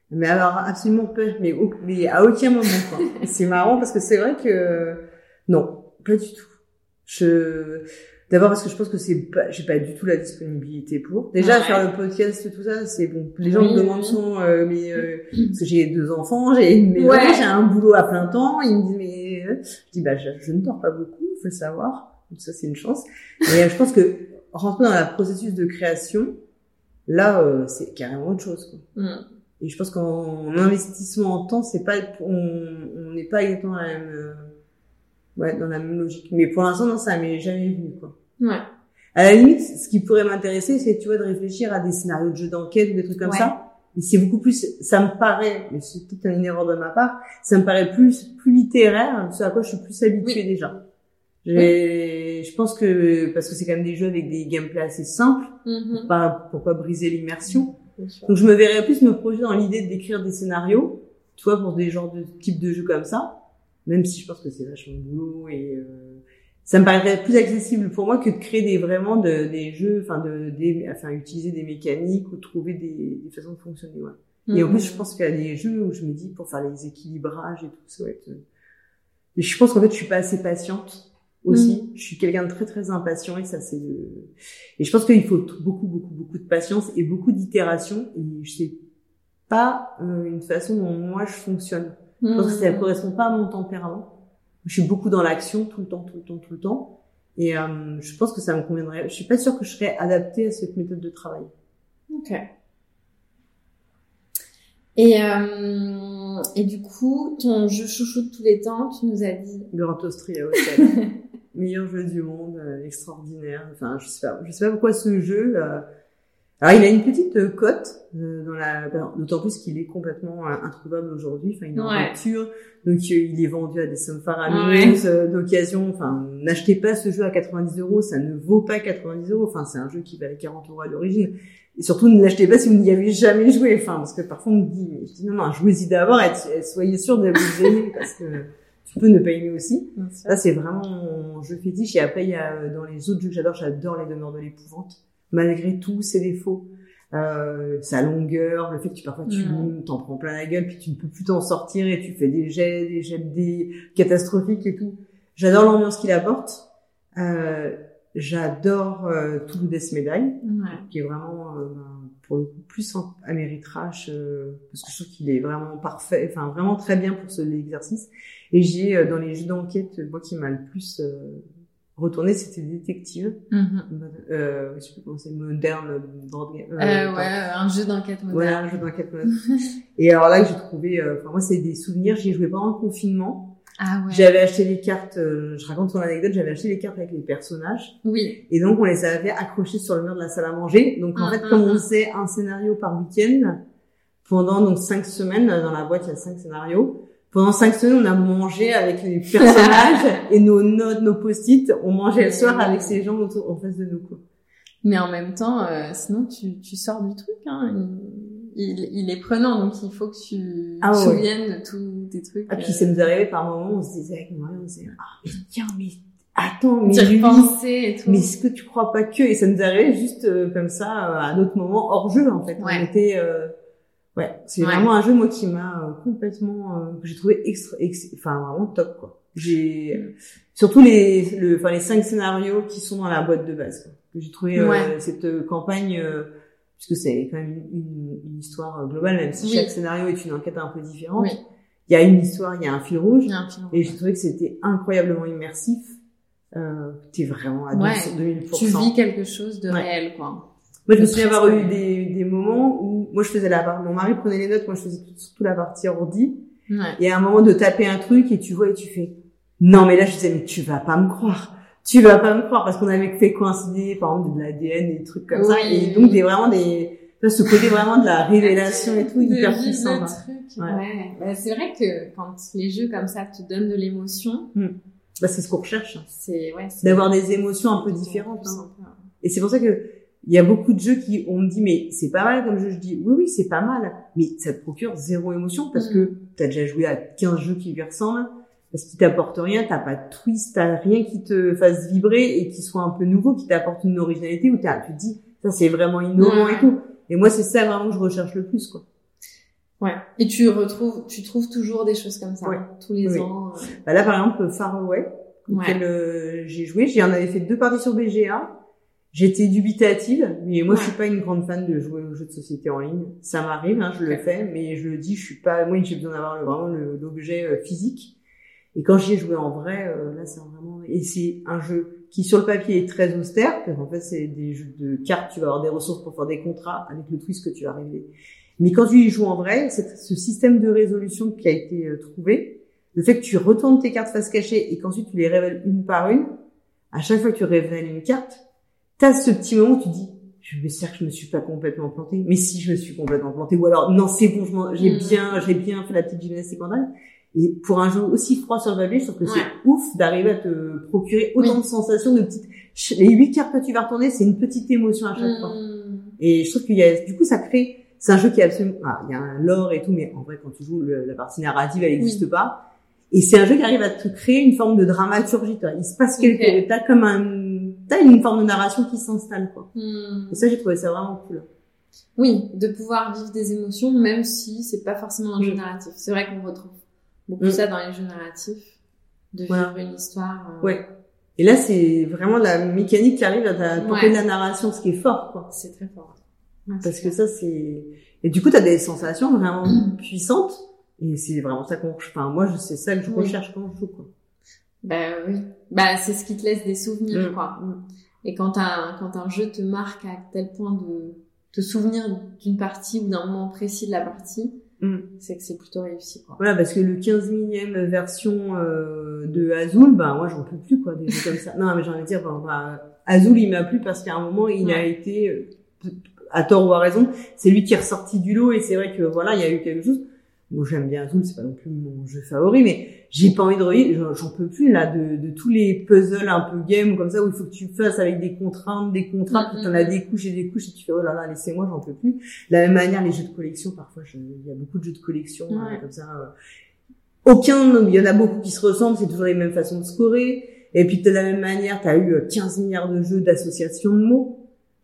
Mais alors, absolument pas. Mais, au- mais à aucun moment, quoi. C'est marrant parce que c'est vrai que, non, pas du tout. Je, d'abord parce que je pense que c'est pas, j'ai pas du tout la disponibilité pour. Déjà, Ouais. faire le podcast, tout ça, c'est bon. Les gens Oui, me demandent souvent, euh, mais, euh, parce que j'ai deux enfants, j'ai une maison, Ouais. j'ai un boulot à plein temps. Ils me disent, mais, euh, je dis, bah, je, je ne dors pas beaucoup, faut le savoir. Donc ça, c'est une chance. Mais euh, je pense que rentrer dans le processus de création, là, euh, c'est carrément autre chose, quoi. Hmm. Et je pense qu'en investissement en temps, c'est pas, on on n'est pas exactement la même, euh, ouais, dans la même logique. Mais pour l'instant, non, ça m'est jamais venu, quoi. Ouais. À la limite, ce qui pourrait m'intéresser, c'est, tu vois, de réfléchir à des scénarios de jeux d'enquête ou des trucs comme Ouais. ça. Mais c'est beaucoup plus, ça me paraît, mais c'est peut-être une erreur de ma part, ça me paraît plus, plus littéraire, ce à quoi je suis plus habituée Oui. déjà. J'ai- Je pense que, parce que c'est quand même des jeux avec des gameplays assez simples, Mhm. pas, pour pas briser l'immersion. Donc je me verrais plus me projeter dans l'idée d'écrire des scénarios, tu vois, pour des genres de types de jeux comme ça, même si je pense que c'est vachement de boulot et euh, ça me paraîtrait plus accessible pour moi que de créer des vraiment de, des jeux, enfin de, des, enfin utiliser des mécaniques ou trouver des, des façons de fonctionner. Ouais. Et en Mhm. plus, je pense qu'il y a des jeux où je me dis pour faire les équilibrages et tout, ça être. euh, Et je pense qu'en fait, je suis pas assez patiente aussi. Je suis quelqu'un de très très impatient et ça c'est. le- Et je pense qu'il faut beaucoup beaucoup beaucoup de patience et beaucoup d'itération. Et je sais pas euh, une façon dont moi je fonctionne. Je pense que ça correspond pas à mon tempérament. Je suis beaucoup dans l'action tout le temps, tout le temps, tout le temps. Et euh, je pense que ça me conviendrait. Je suis pas sûre que je serais adaptée à cette méthode de travail. Ok. Et, euh, et du coup, ton jeu chouchou de tous les temps, tu nous as dit. Grand Austria Hotel. Meilleur jeu du monde, euh, extraordinaire. Enfin, je sais pas, je sais pas pourquoi ce jeu. euh, Alors, il a une petite euh, cote euh, dans la, ben, d'autant plus qu'il est complètement euh, introuvable aujourd'hui. Enfin, il est en Ouais. rupture, donc euh, il est vendu à des sommes faramineuses d'occasion. Enfin, n'achetez pas ce jeu à 90 euros, ça ne vaut pas 90 euros. Enfin, c'est un jeu qui valait 40 euros à l'origine. Et surtout, ne l'achetez pas si vous n'y avez jamais joué. Enfin, parce que parfois on me dit, je dis non, non, jouez-y d'abord et soyez sûr de vous aimer parce que tu peux ne pas aimer aussi. Ça, c'est vraiment mon jeu fétiche. Et après, il y a dans les autres jeux que j'adore, j'adore les demeures de l'épouvante. Malgré tous ses défauts, euh, sa longueur, le fait que tu parfois tu mm. t'en prends plein la gueule, puis tu ne peux plus t'en sortir et tu fais des jets, des jets des catastrophiques et tout. J'adore l'ambiance qu'il apporte. Euh, j'adore euh, Toulouse Médaille, qui est vraiment euh, pour le coup plus Améritrash, euh, parce que je trouve qu'il est vraiment parfait, enfin vraiment très bien pour ce l'exercice. Et j'ai euh, dans les jeux d'enquête, moi qui m'a le plus euh, retourné, c'était détective. Mm euh, je sais plus comment c'est, moderne. Euh, ouais, un jeu d'enquête moderne. Voilà, un jeu d'enquête moderne. et alors là, j'ai trouvé, enfin moi, c'est des souvenirs. J'y ai joué pendant le confinement. Ah ouais. J'avais acheté les cartes, je raconte son anecdote, j'avais acheté les cartes avec les personnages. Oui. Et donc on les avait accrochés sur le mur de la salle à manger. Donc en fait, comme on faisait un scénario par week-end, pendant donc cinq semaines, dans la boîte il y a cinq scénarios, pendant cinq semaines, on a mangé avec les personnages et nos notes, nos post-it, on mangeait le soir avec ces gens autour, en face de nous, quoi. Mais en même temps, euh, sinon tu, tu sors du truc, hein. Il, il, est prenant, donc il faut que tu ah, te souviennes de tous tes trucs. Ah, puis ça nous arrivait par moments, on se disait avec moi, on se disait, ah, mais tiens, mais attends, mais lui, et tout. mais est-ce que tu crois pas que, et ça nous arrivait juste euh, comme ça, euh, à un autre moment, hors jeu, en fait. On était, Ouais, c'est vraiment un jeu moi qui m'a euh, complètement euh, que j'ai trouvé extra, enfin vraiment top quoi. J'ai euh, surtout les le enfin les cinq scénarios qui sont dans la boîte de base quoi. Que j'ai trouvé cette campagne puisque c'est quand même une, une, histoire globale même si chaque scénario est une enquête un peu différente. Il y a une histoire, il y a un fil rouge, et j'ai trouvé que c'était incroyablement immersif. Euh, T'es vraiment à 2000%. Tu vis quelque chose de réel quoi. Moi, je me souviens avoir eu des, des moments où moi je faisais la part, mon mari prenait les notes, moi je faisais surtout la partie ordi. Ouais. Et à un moment de taper un truc et tu vois et tu fais non mais là je disais mais tu vas pas me croire, tu vas pas me croire parce qu'on avait fait coïncider par exemple de l'ADN et des trucs comme ça et donc des vraiment des ce côté vraiment de la révélation et tout hyper puissant. Ouais. ouais. Bah, c'est vrai que quand les jeux comme ça te donnent de l'émotion, hmm. bah, c'est ce qu'on recherche. C'est ouais, d'avoir des émotions un peu différentes. Hein. Et c'est pour ça que il y a beaucoup de jeux qui, on me dit, mais c'est pas mal comme jeu. Je dis, oui, oui, c'est pas mal. Mais ça te procure zéro émotion parce que mm. t'as déjà joué à 15 jeux qui lui ressemblent. Parce qu'ils t'apportent rien, t'as pas de twist, t'as rien qui te fasse vibrer et qui soit un peu nouveau, qui t'apporte une originalité où tu te dis, ça c'est vraiment innovant et tout. Et moi, c'est ça vraiment que je recherche le plus, quoi. Ouais. Et tu retrouves, tu trouves toujours des choses comme ça, tous les ans. Euh. Bah là, par exemple, Far Away, auquel euh, j'ai joué, j'en avais fait deux parties sur BGA. J'étais dubitative, mais moi je suis pas une grande fan de jouer aux jeux de société en ligne. Ça m'arrive, hein, je le fais, mais je le dis, je suis pas. Moi, j'ai besoin d'avoir vraiment l'objet euh, physique. Et quand j'y ai joué en vrai, euh, là, c'est vraiment. Et c'est un jeu qui sur le papier est très austère, parce qu'en fait, c'est des jeux de cartes. Tu vas avoir des ressources pour faire des contrats avec le twist que tu vas révéler. Mais quand tu y joues en vrai, ce système de résolution qui a été euh, trouvé, le fait que tu retournes tes cartes face cachée et qu'ensuite tu les révèles une par une, à chaque fois que tu révèles une carte, t'as ce petit moment où tu dis, je me sers que je me suis pas complètement planté. Mais si je me suis complètement planté, ou alors non c'est bon, j'ai mm. bien, j'ai bien fait la petite gymnastique mentale. Et pour un jeu aussi froid sur le papier, je trouve que c'est ouf d'arriver à te procurer autant de sensations, de petites. Les huit cartes que tu vas retourner, c'est une petite émotion à chaque fois. Mm. Et je trouve qu'il y a, du coup, ça crée. C'est un jeu qui est absolument. Ah, il y a un lore et tout, mais en vrai, quand tu joues, la partie narrative, elle n'existe pas. Et c'est un jeu qui arrive à te créer une forme de dramaturgie. Toi. Il se passe quelque chose. T'as comme un t'as une forme de narration qui s'installe, quoi. Hmm. Et ça, j'ai trouvé ça vraiment cool. Oui, de pouvoir vivre des émotions, même si c'est pas forcément un jeu narratif. C'est vrai qu'on retrouve beaucoup mm. ça dans les jeux narratifs, de vivre une histoire. Euh... Ouais. Et là, c'est vraiment la mécanique qui arrive à t'apporter de la narration, ce qui est fort, quoi. C'est très fort. Parce que ça, c'est... Et du coup, t'as des sensations vraiment puissantes. Et c'est vraiment ça qu'on... Enfin, moi, c'est ça que je recherche quand je joue, quoi. Bah oui. Bah c'est ce qui te laisse des souvenirs, mm. quoi. Mm. Et quand un, quand un jeu te marque à tel point de te souvenir d'une partie ou d'un moment précis de la partie, mm. c'est que c'est plutôt réussi, quoi. Voilà, parce que le 15 millième version euh, de Azul, bah moi j'en peux plus, quoi, des jeux comme ça. Non, mais j'ai envie de dire, bah, Azul il m'a plu parce qu'à un moment il a été, euh, à tort ou à raison, c'est lui qui est ressorti du lot et c'est vrai que voilà, il y a eu quelque chose moi j'aime bien Zoom, c'est pas non plus mon jeu favori, mais j'ai pas envie de revivre, j'en peux plus là de, de, tous les puzzles un peu game comme ça où il faut que tu fasses avec des contraintes, des contraintes, puis t'en as des couches et des couches et tu fais oh là là laissez-moi j'en peux plus. De la même manière les jeux de collection, parfois il y a beaucoup de jeux de collection hein, comme ça. Euh, aucun, il y en a beaucoup qui se ressemblent, c'est toujours les mêmes façons de scorer. Et puis de la même manière, t'as eu 15 euh, milliards de jeux d'association de mots.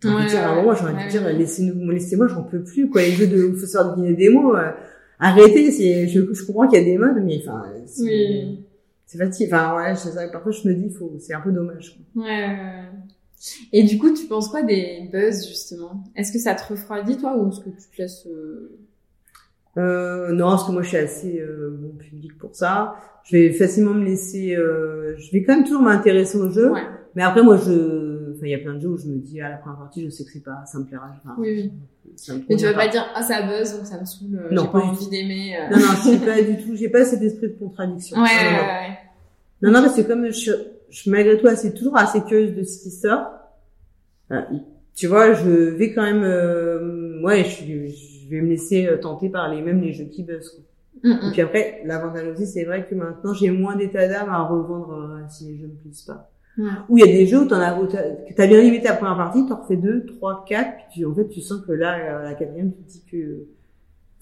J'ai envie de dire, à un moment, j'ai envie de dire, laissez-nous, laissez-moi, j'en peux plus, quoi. Les jeux de, il faut savoir deviner des mots. Euh, arrêtez, c'est, je, je comprends qu'il y a des modes, mais enfin, c'est, oui. c'est fatigué. Enfin, ouais, je, parfois je me dis, faut, c'est un peu dommage. Quoi. Ouais, Et du coup, tu penses quoi des buzz, justement? Est-ce que ça te refroidit, toi, ou est-ce que tu te laisses, euh... Euh, non, parce que moi je suis assez euh, bon public pour ça. Je vais facilement me laisser. Euh, je vais quand même toujours m'intéresser au jeu. Ouais. Mais après, moi, je, enfin, il y a plein de jeux où je me dis à la première partie, je sais que c'est pas, ça me plaira. Enfin, oui, oui. Mais tu vas pas, dire ah ça buzz donc ça me saoule, euh, j'ai pas envie d'aimer. Euh. Non non, c'est pas du tout, j'ai pas cet esprit de contradiction. Ouais, non, ouais, ouais. Non non, mais c'est comme je, je malgré tout assez toujours assez curieuse de ce qui sort. tu vois, je vais quand même, euh, ouais, je, je vais me laisser euh, tenter par les mêmes les jeux qui buzz. Mm -mm. Et puis après, l'avantage aussi, c'est vrai que maintenant j'ai moins d'état d'âme à revendre si les jeux me plaisent pas. Où il y a des jeux où t'en as, que t'as bien limité la première partie, t'en refais deux, trois, quatre, puis tu, en fait, tu sens que là, la quatrième, tu te dis que,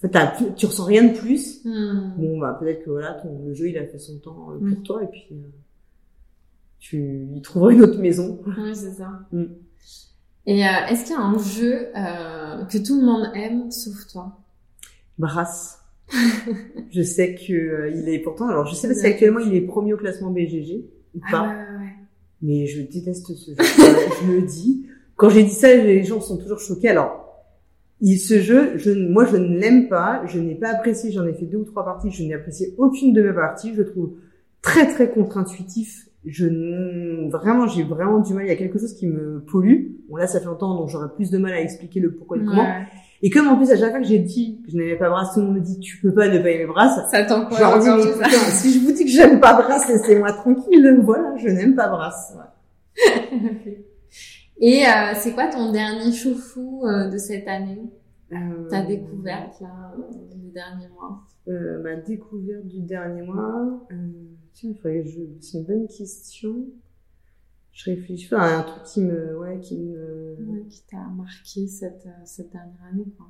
en fait, tu ressens rien de plus. Hmm. Bon, bah, peut-être que voilà, ton, le jeu, il a fait son temps euh, pour toi, et puis, euh, tu y trouveras une autre maison. Oui, c'est ça. Hmm. Et euh, est-ce qu'il y a un jeu euh, que tout le monde aime, sauf toi? Brass. je sais que euh, il est pourtant. Alors, je sais pas si actuellement il est premier au classement BGG ou ah pas. Ah, ouais mais je déteste ce jeu. je le dis. Quand j'ai dit ça, les gens sont toujours choqués. Alors, ce jeu, je, moi, je ne l'aime pas. Je n'ai pas apprécié. J'en ai fait deux ou trois parties. Je n'ai apprécié aucune de mes parties. Je trouve très très contre-intuitif. Je vraiment, j'ai vraiment du mal. Il y a quelque chose qui me pollue. Bon là, ça fait longtemps, donc j'aurais plus de mal à expliquer le pourquoi et le comment. Et comme en plus à chaque fois que j'ai dit que je n'aimais pas Brass, tout le monde me dit tu peux pas ne pas aimer Brass. Ça t'encourage. Dis mais si je vous dis que j'aime pas Brass, laissez-moi tranquille. Voilà, je n'aime pas Brass. Et euh, c'est quoi ton dernier chou-fou euh, de cette année? Euh, Ta découverte là du dernier mois? Euh, Ma découverte du dernier mois. tiens, il faudrait que je. C'est une bonne question je réfléchis à un truc qui me, ouais, qui me, ouais, qui t'a marqué cette, cette dernière année, quoi.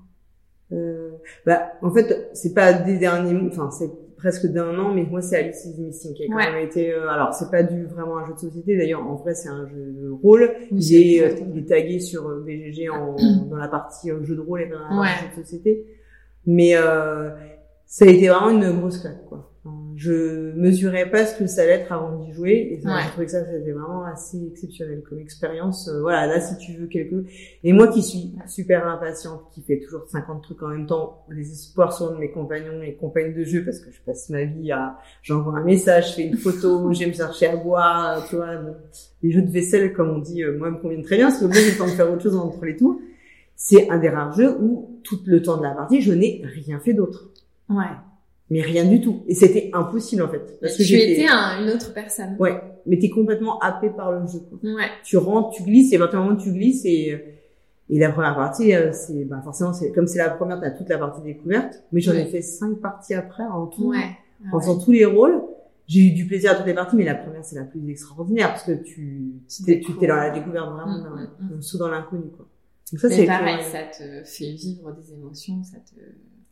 Euh, bah, en fait, c'est pas des derniers, enfin, c'est presque d'un an, mais moi, c'est Alice is Missing qui a quand même été, euh, alors, c'est pas du, vraiment un jeu de société. D'ailleurs, en vrai, c'est un jeu de rôle. il, est, euh, il est tagué sur euh, BGG en, dans la partie jeu de rôle et dans la partie jeu de société. Mais, ça a été vraiment une grosse claque, quoi je mesurais pas ce que ça allait être avant d'y jouer. Et ça, j'ai trouvé que ça c'était vraiment assez exceptionnel comme expérience. Euh, voilà là si tu veux quelque et moi qui suis super impatiente qui fait toujours 50 trucs en même temps les espoirs sont de mes compagnons et compagnes de jeu parce que je passe ma vie à j'envoie un message je fais une photo j'aime chercher à boire tu vois les jeux de vaisselle comme on dit euh, moi me conviennent très bien parce que moi j'ai le temps de faire autre chose entre les tours. C'est un des rares jeux où tout le temps de la partie je n'ai rien fait d'autre. Ouais mais rien du tout. Et c'était impossible en fait. Parce que tu étais un, une autre personne. Ouais, mais t'es complètement happé par le jeu. Quoi. Ouais. Tu rentres, tu glisses, et où tu glisses, et, et la première partie, euh, c'est bah forcément, c'est comme c'est la première, t'as toute la partie découverte. Mais j'en ai fait cinq parties après en tout, ouais. en faisant tous les rôles. J'ai eu du plaisir à toutes les parties, mais la première c'est la plus extraordinaire parce que tu tu t'es dans la découverte vraiment, mmh, mmh, mmh. saut dans l'inconnu quoi. Donc ça c'est pareil, ça te fait vivre des émotions, ça te.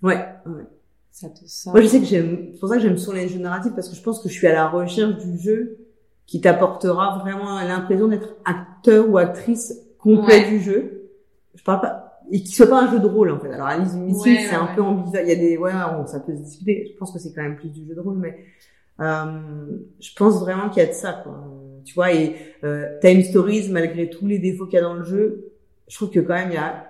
Ouais, ouais ça te sort. Moi, je sais que j'aime, c'est pour ça que j'aime sur les jeux narratifs parce que je pense que je suis à la recherche du jeu qui t'apportera vraiment l'impression d'être acteur ou actrice complet du jeu. Je parle pas, et qui soit pas un jeu de rôle, en fait. Alors, Alice Missing, c'est un peu ambivalent. Il y a des, ouais, ça peut se discuter. Je pense que c'est quand même plus du jeu de rôle, mais, euh, je pense vraiment qu'il y a de ça, quoi. Tu vois, et, euh, Time Stories, malgré tous les défauts qu'il y a dans le jeu, je trouve que quand même il y a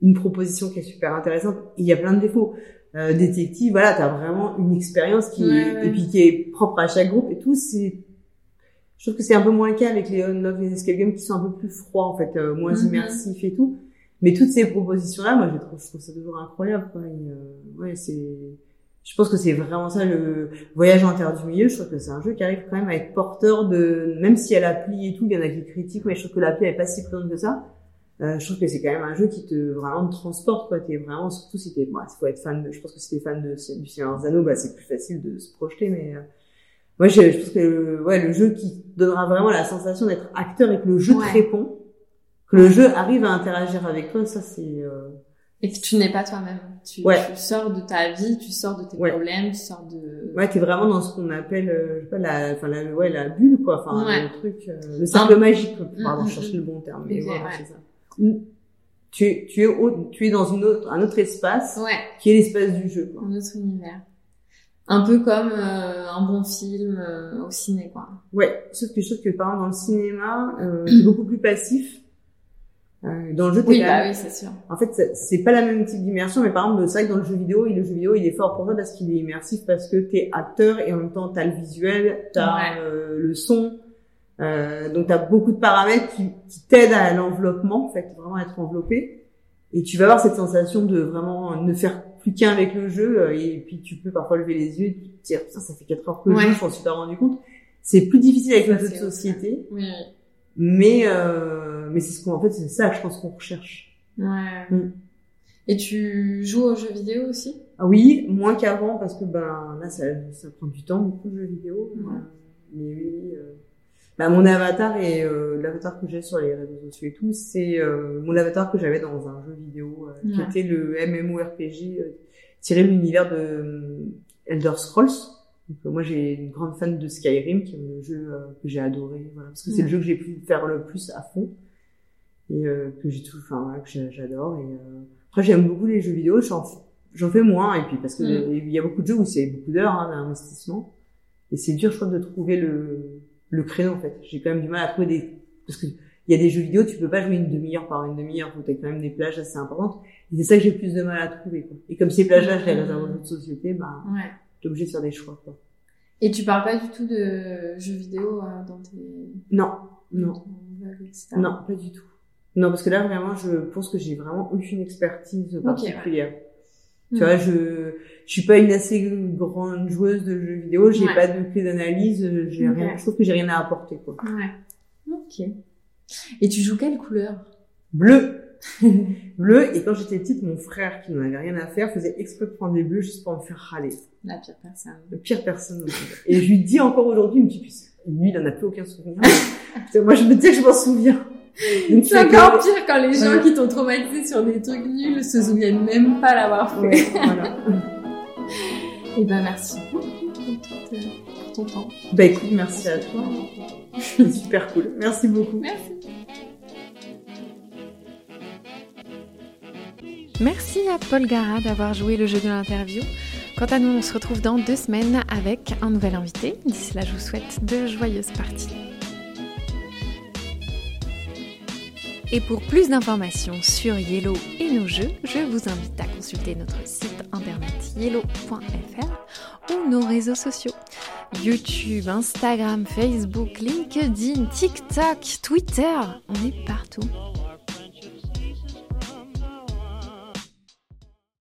une proposition qui est super intéressante. il y a plein de défauts. Euh, détective, voilà, t'as vraiment une expérience qui est, et puis qui est propre à chaque groupe et tout. C'est, je trouve que c'est un peu moins le cas avec les Love les Escape Games qui sont un peu plus froids en fait, euh, moins mm-hmm. immersifs et tout. Mais toutes ces propositions là, moi je trouve, je trouve ça toujours incroyable. Quoi. Et, euh, ouais, c'est, je pense que c'est vraiment ça le voyage en terre du milieu. Je trouve que c'est un jeu qui arrive quand même à être porteur de, même si elle l'appli et tout, il y en a qui critiquent, mais je trouve que l'appli est pas si présente que ça Euh, je trouve que c'est quand même un jeu qui te vraiment te transporte quoi. T'es vraiment surtout si t'es bon, faut être fan de, je pense que si t'es fan de du Seigneur des Anneaux bah c'est plus facile de se projeter mais euh, moi je, je pense que ouais le jeu qui donnera vraiment la sensation d'être acteur et que le jeu te répond que le jeu arrive à interagir avec toi ça c'est euh, et que tu n'es pas toi-même. Tu, tu, sors de ta vie, tu sors de tes problèmes, tu sors de. Ouais, t'es vraiment dans ce qu'on appelle, euh, je sais pas, la, enfin la, ouais, la bulle quoi, enfin le truc, euh, le cercle magique, pour pardon, mm, mm, chercher le bon terme, mais voilà, c'est ça. Tu, tu es au, tu es dans une autre, un autre espace, qui est l'espace du jeu, quoi. Un autre univers. Un peu comme euh, un bon film au ciné, quoi. Ouais, sauf que je trouve que par exemple dans le cinéma, c'est beaucoup plus passif euh, dans le jeu, oui, bah oui, c'est sûr. En fait, c'est pas la même type d'immersion, mais par exemple, c'est vrai que dans le jeu vidéo, le jeu vidéo, il est fort pour toi parce qu'il est immersif, parce que t'es acteur et en même temps t'as le visuel, t'as euh, le son, euh, donc t'as beaucoup de paramètres qui, qui t'aident à l'enveloppement, en fait, vraiment être enveloppé. Et tu vas avoir cette sensation de vraiment ne faire plus qu'un avec le jeu, euh, et puis tu peux parfois lever les yeux et te dire, ça, ça fait quatre heures que je joue, je m'en suis pas rendu compte. C'est plus difficile avec les jeux de société. Oui. Mais euh, mais c'est ce qu'on en fait c'est ça je pense qu'on recherche. Ouais. Mm. Et tu joues aux jeux vidéo aussi? Ah oui, moins qu'avant parce que ben là ça, ça prend du temps beaucoup de jeux vidéo. Ouais. Euh, mais oui. Euh... Bah, mon avatar et euh, l'avatar que j'ai sur les réseaux sociaux et tout, c'est euh, mon avatar que j'avais dans un jeu vidéo euh, qui était le MMORPG tiré de l'univers de Elder Scrolls. Donc, euh, moi, j'ai une grande fan de Skyrim, qui est le jeu euh, que j'ai adoré, voilà, parce que c'est le jeu que j'ai pu faire le plus à fond et euh, que j'ai tout, enfin voilà, que j'adore. Et après, j'aime beaucoup les jeux vidéo. J'en fais moins, et puis parce que il y a beaucoup de jeux où c'est beaucoup d'heures hein, d'investissement, et c'est dur, je crois, de trouver le le créneau en fait. J'ai quand même du mal à trouver des parce que il y a des jeux vidéo, tu peux pas jouer une demi-heure par une demi-heure, faut t'as quand même des plages assez importantes. Et c'est ça que j'ai plus de mal à trouver. Quoi. Et comme ces plages-là, je les réserve aux autres sociétés, bah, ouais t'es obligé de faire des choix, quoi. Et tu parles pas du tout de jeux vidéo euh, dans tes... Non, non. Non, pas du tout. Non, parce que là, vraiment, je pense que j'ai vraiment aucune expertise particulière. Tu vois, je, je suis pas une assez grande joueuse de jeux vidéo, j'ai pas de clé d'analyse, j'ai rien, je trouve que j'ai rien à apporter, quoi. Ouais. Ok. Et tu joues quelle couleur? Bleu. bleu. Et quand j'étais petite, mon frère, qui n'en avait rien à faire, faisait exprès de prendre des bleus juste pour me faire râler. La pire personne. La pire personne. et je lui dis encore aujourd'hui, il me dit, lui, il en a plus aucun souvenir. Moi, je me dis que je m'en souviens. C'est encore pire quand les gens qui t'ont traumatisé sur des trucs nuls se souviennent même pas l'avoir fait. voilà. Et eh ben, merci pour ton temps. Bah écoute, merci à toi. Super cool. Merci beaucoup. Merci. Merci à Paul Gara d'avoir joué le jeu de l'interview. Quant à nous, on se retrouve dans deux semaines avec un nouvel invité. D'ici là, je vous souhaite de joyeuses parties. Et pour plus d'informations sur Yellow et nos jeux, je vous invite à consulter notre site internet yellow.fr ou nos réseaux sociaux. YouTube, Instagram, Facebook, LinkedIn, TikTok, Twitter, on est partout.